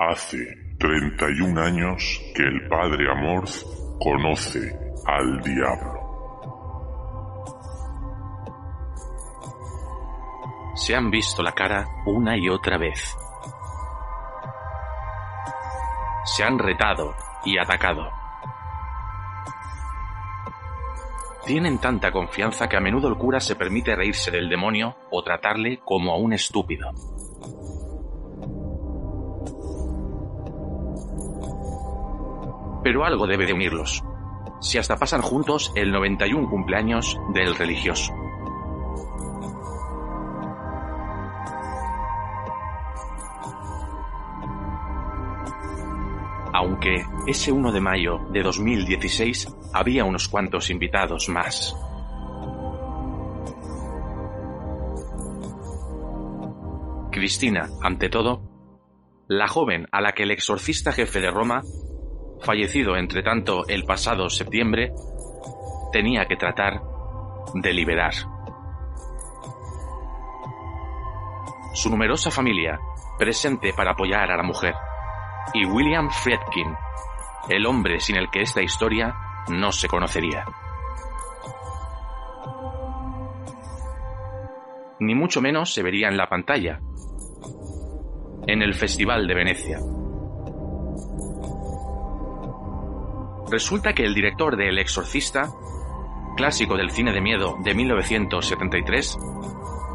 Hace 31 años que el padre Amorth conoce al diablo. Se han visto la cara una y otra vez. Se han retado y atacado. Tienen tanta confianza que a menudo el cura se permite reírse del demonio o tratarle como a un estúpido. Pero algo debe de unirlos. Si hasta pasan juntos el 91 cumpleaños del religioso. Aunque ese 1 de mayo de 2016 había unos cuantos invitados más. Cristina, ante todo, la joven a la que el exorcista jefe de Roma, fallecido entre tanto el pasado septiembre, tenía que tratar de liberar. Su numerosa familia, presente para apoyar a la mujer, y William Friedkin, el hombre sin el que esta historia no se conocería. Ni mucho menos se vería en la pantalla, en el Festival de Venecia. Resulta que el director de El Exorcista, clásico del cine de miedo de 1973,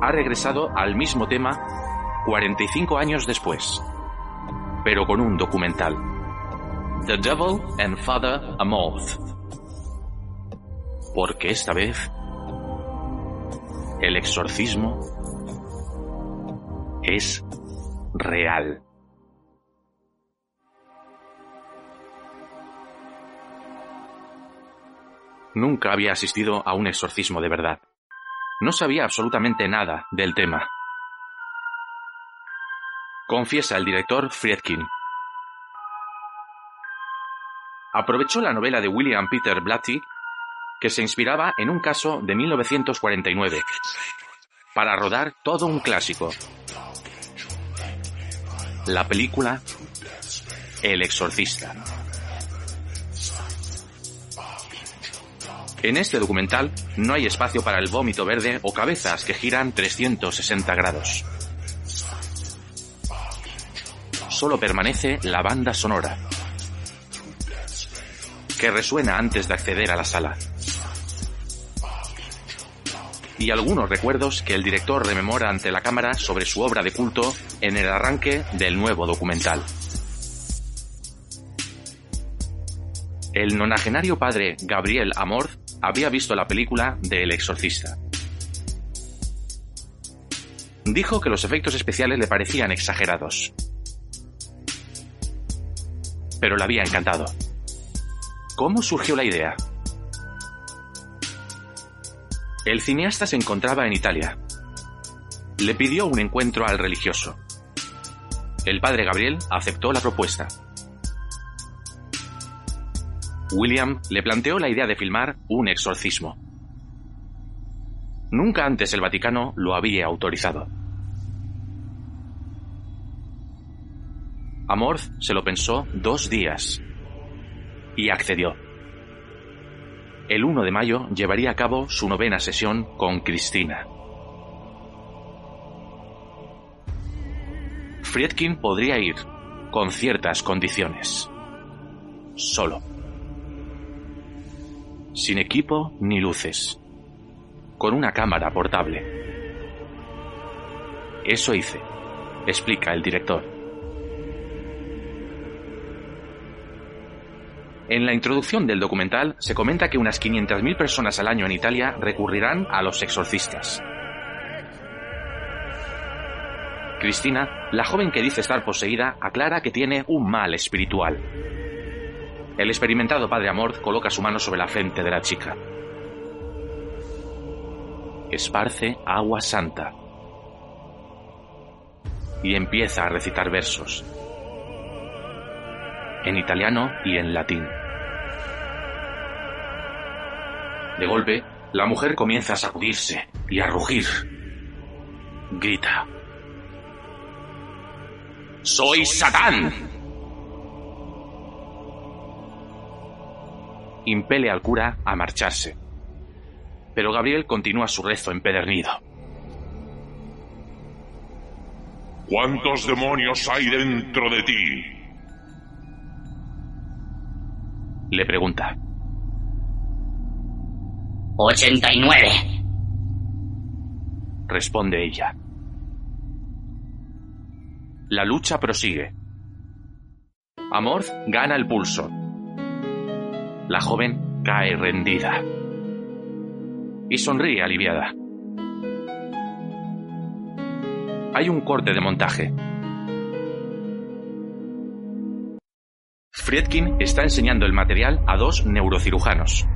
ha regresado al mismo tema 45 años después, pero con un documental. The Devil and Father Amorth. Porque esta vez el exorcismo es real. Nunca había asistido a un exorcismo de verdad. No sabía absolutamente nada del tema. Confiesa el director Friedkin. Aprovechó la novela de William Peter Blatty, que se inspiraba en un caso de 1949, para rodar todo un clásico. La película El Exorcista. En este documental no hay espacio para el vómito verde o cabezas que giran 360 grados. Solo permanece la banda sonora, que resuena antes de acceder a la sala. Y algunos recuerdos que el director rememora ante la cámara sobre su obra de culto en el arranque del nuevo documental. El nonagenario padre Gabriel Amor había visto la película de El Exorcista. Dijo que los efectos especiales le parecían exagerados. Pero le había encantado. ¿Cómo surgió la idea? El cineasta se encontraba en Italia. Le pidió un encuentro al religioso. El padre Gabriel aceptó la propuesta. William le planteó la idea de filmar un exorcismo. Nunca antes el Vaticano lo había autorizado. Amorth se lo pensó dos días y accedió. El 1 de mayo llevaría a cabo su novena sesión con Cristina. Friedkin podría ir con ciertas condiciones. Solo. Sin equipo ni luces. Con una cámara portable. Eso hice, explica el director. En la introducción del documental se comenta que unas 500.000 personas al año en Italia recurrirán a los exorcistas. Cristina, la joven que dice estar poseída, aclara que tiene un mal espiritual. El experimentado padre Amor coloca su mano sobre la frente de la chica. Esparce agua santa. Y empieza a recitar versos. En italiano y en latín. De golpe, la mujer comienza a sacudirse y a rugir. Grita. ¡Soy Satán! Impele al cura a marcharse. Pero Gabriel continúa su rezo empedernido. ¿Cuántos demonios hay dentro de ti? Le pregunta. 89. Responde ella. La lucha prosigue. Amorth gana el pulso. La joven cae rendida. Y sonríe aliviada. Hay un corte de montaje. Friedkin está enseñando el material a dos neurocirujanos.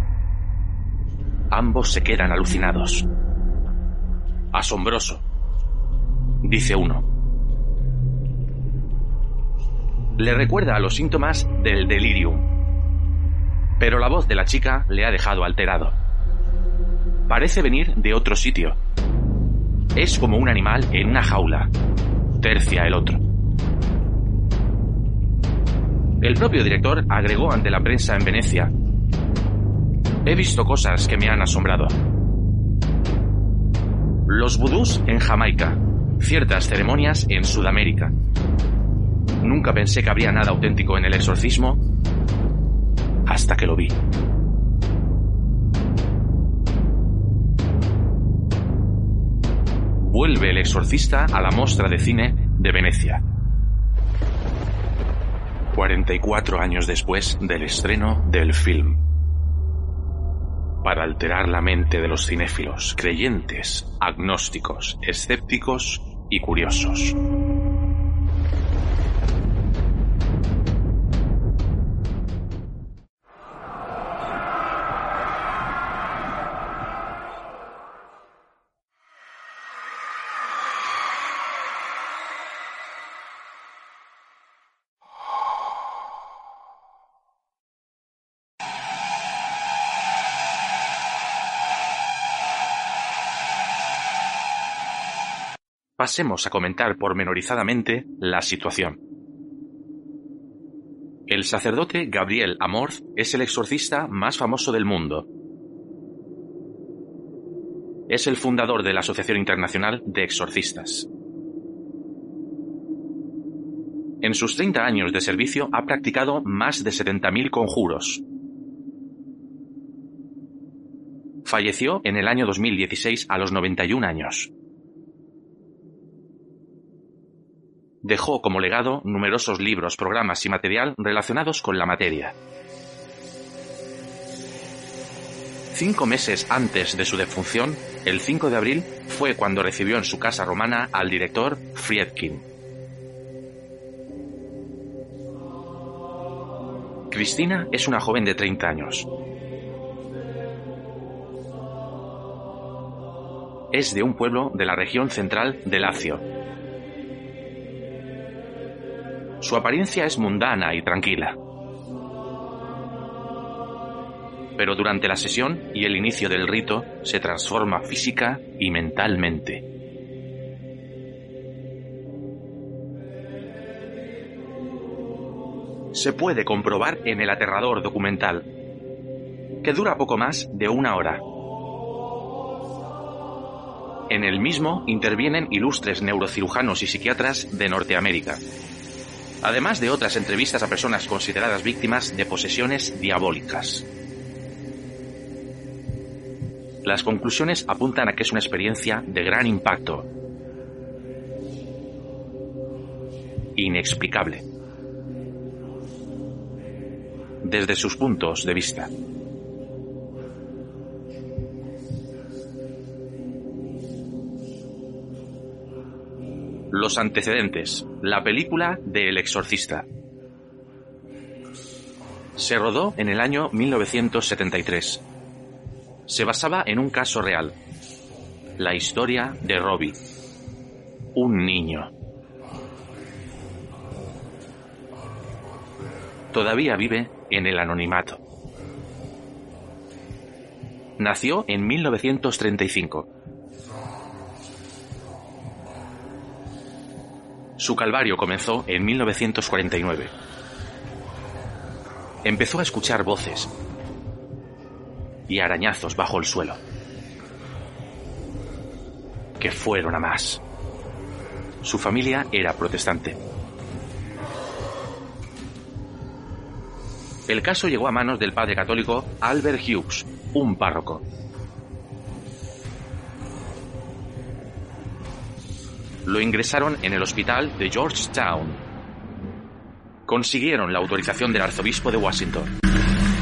Ambos se quedan alucinados. Asombroso, dice uno le recuerda a los síntomas del delirium. Pero la voz de la chica le ha dejado alterado. Parece venir de otro sitio. Es como un animal en una jaula. Tercia el otro. El propio director agregó ante la prensa en Venecia. He visto cosas que me han asombrado. Los vudús en Jamaica, ciertas ceremonias en Sudamérica, Nunca pensé que habría nada auténtico en el exorcismo hasta que lo vi. Vuelve el exorcista a la mostra de cine de Venecia. 44 años después del estreno del film. Para alterar la mente de los cinéfilos, creyentes, agnósticos, escépticos y curiosos. Pasemos a comentar pormenorizadamente la situación. El sacerdote Gabriel Amorth es el exorcista más famoso del mundo. Es el fundador de la Asociación Internacional de Exorcistas. En sus 30 años de servicio ha practicado más de 70.000 conjuros. Falleció en el año 2016 a los 91 años. Dejó como legado numerosos libros, programas y material relacionados con la materia. Cinco meses antes de su defunción, el 5 de abril, fue cuando recibió en su casa romana al director Friedkin. Cristina es una joven de 30 años. Es de un pueblo de la región central de Lacio, su apariencia es mundana y tranquila. Pero durante la sesión y el inicio del rito se transforma física y mentalmente. Se puede comprobar en el aterrador documental, que dura poco más de una hora. En el mismo intervienen ilustres neurocirujanos y psiquiatras de Norteamérica, además de otras entrevistas a personas consideradas víctimas de posesiones diabólicas. Las conclusiones apuntan a que es una experiencia de gran impacto, inexplicable, desde sus puntos de vista. Los antecedentes. La película de El Exorcista. Se rodó en el año 1973. Se basaba en un caso real. La historia de Robbie. Un niño. Todavía vive en el anonimato. Nació en 1935 Su calvario comenzó en 1949. Empezó a escuchar voces, y arañazos bajo el suelo. Que fueron a más. Su familia era protestante. El caso llegó a manos del padre católico Albert Hughes, un párroco. Lo ingresaron en el hospital de Georgetown. Consiguieron la autorización del arzobispo de Washington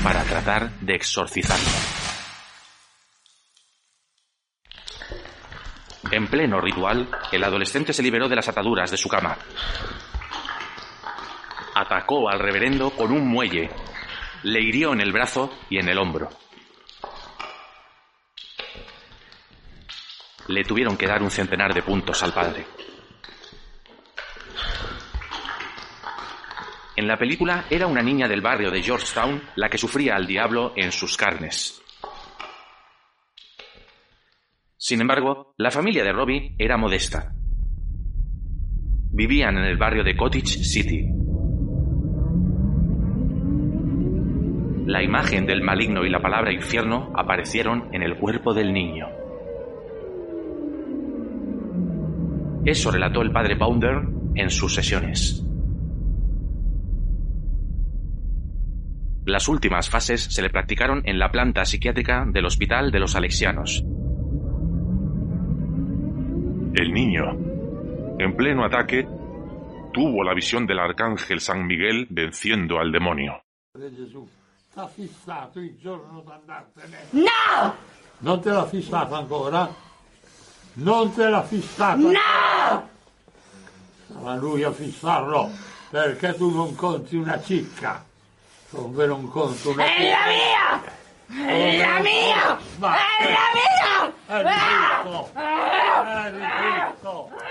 para tratar de exorcizarlo. En pleno ritual, el adolescente se liberó de las ataduras de su cama. Atacó al reverendo con un muelle. Le hirió en el brazo y en el hombro. Le tuvieron que dar un centenar de puntos al padre. En la película era una niña del barrio de Georgetown la que sufría al diablo en sus carnes. Sin embargo, la familia de Robbie era modesta. Vivían en el barrio de Cottage City. La imagen del maligno y la palabra infierno aparecieron en el cuerpo del niño. Eso relató el padre Pounder en sus sesiones. Las últimas fases se le practicaron en la planta psiquiátrica del Hospital de los Alexianos. El niño, en pleno ataque, tuvo la visión del arcángel San Miguel venciendo al demonio. No! Non te l'ha fissato ancora? Non te l'ha fissato? No! Sarà lui a fissarlo, perché tu non conti una cicca. Come non conto una ¡Es la mía! ¡Es la mía! Va. ¡Es la mía! È di Cristo!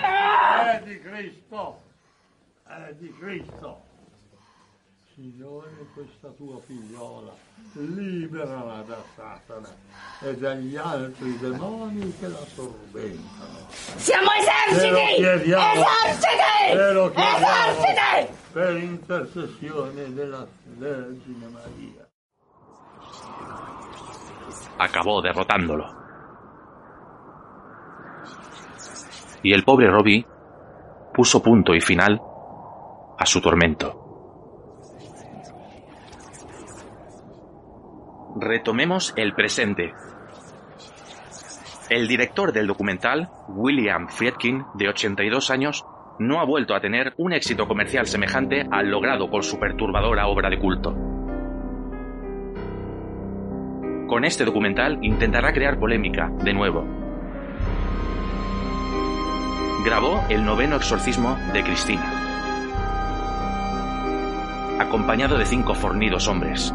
È di Cristo! È di Cristo! È di Cristo! Signore, questa tua figliola, liberala da Satana e dagli altri demoni che la sorventano. ¡Siamo eserciti! ¡Eserciti! ¡Eserciti! per intercessione della Vergine Maria. Acabó derrotándolo. Y el pobre Robbie puso punto y final a su tormento. Retomemos el presente. El director del documental, William Friedkin, de 82 años, no ha vuelto a tener un éxito comercial semejante al logrado con su perturbadora obra de culto. Con este documental intentará crear polémica, de nuevo. Grabó el noveno exorcismo de Cristina, acompañado de cinco fornidos hombres.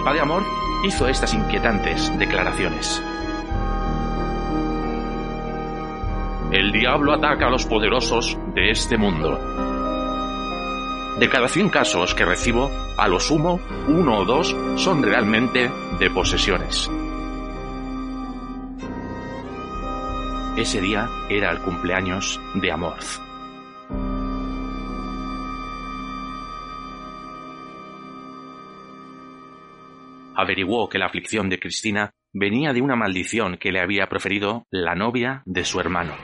El padre Amor hizo estas inquietantes declaraciones. El diablo ataca a los poderosos de este mundo. De cada 100 casos que recibo, a lo sumo, uno o dos son realmente de posesiones. Ese día era el cumpleaños de Amorth. Averiguó que la aflicción de Cristina venía de una maldición que le había proferido la novia de su hermano,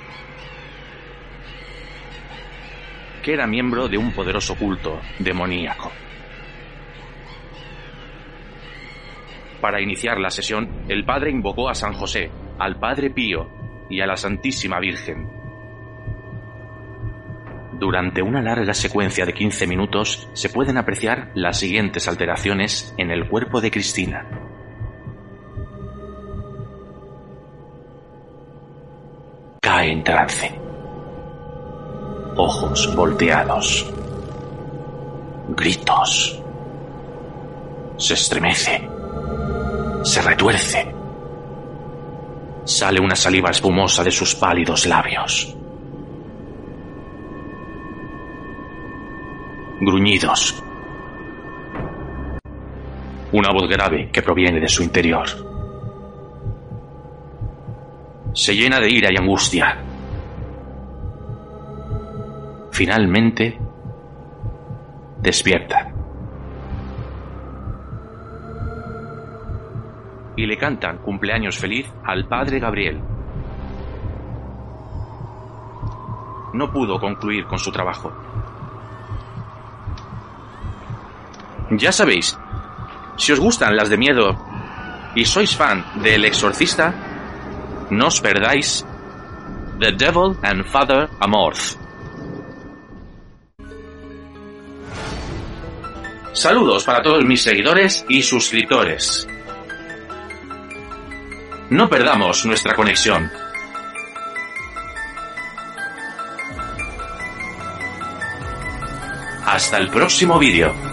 que era miembro de un poderoso culto demoníaco. Para iniciar la sesión, el padre invocó a San José, al Padre Pío y a la Santísima Virgen. Durante una larga secuencia de 15 minutos se pueden apreciar las siguientes alteraciones en el cuerpo de Cristina. Cae en trance. Ojos volteados. Gritos. Se estremece. Se retuerce. Sale una saliva espumosa de sus pálidos labios. Gruñidos. Una voz grave que proviene de su interior. Se llena de ira y angustia. Finalmente, despierta. y le cantan cumpleaños feliz al padre Gabriel. No pudo concluir con su trabajo. Ya sabéis, si os gustan las de miedo y sois fan del exorcista, no os perdáis The Devil and Father Amorth. Saludos para todos mis seguidores y suscriptores. No perdamos nuestra conexión. Hasta el próximo vídeo.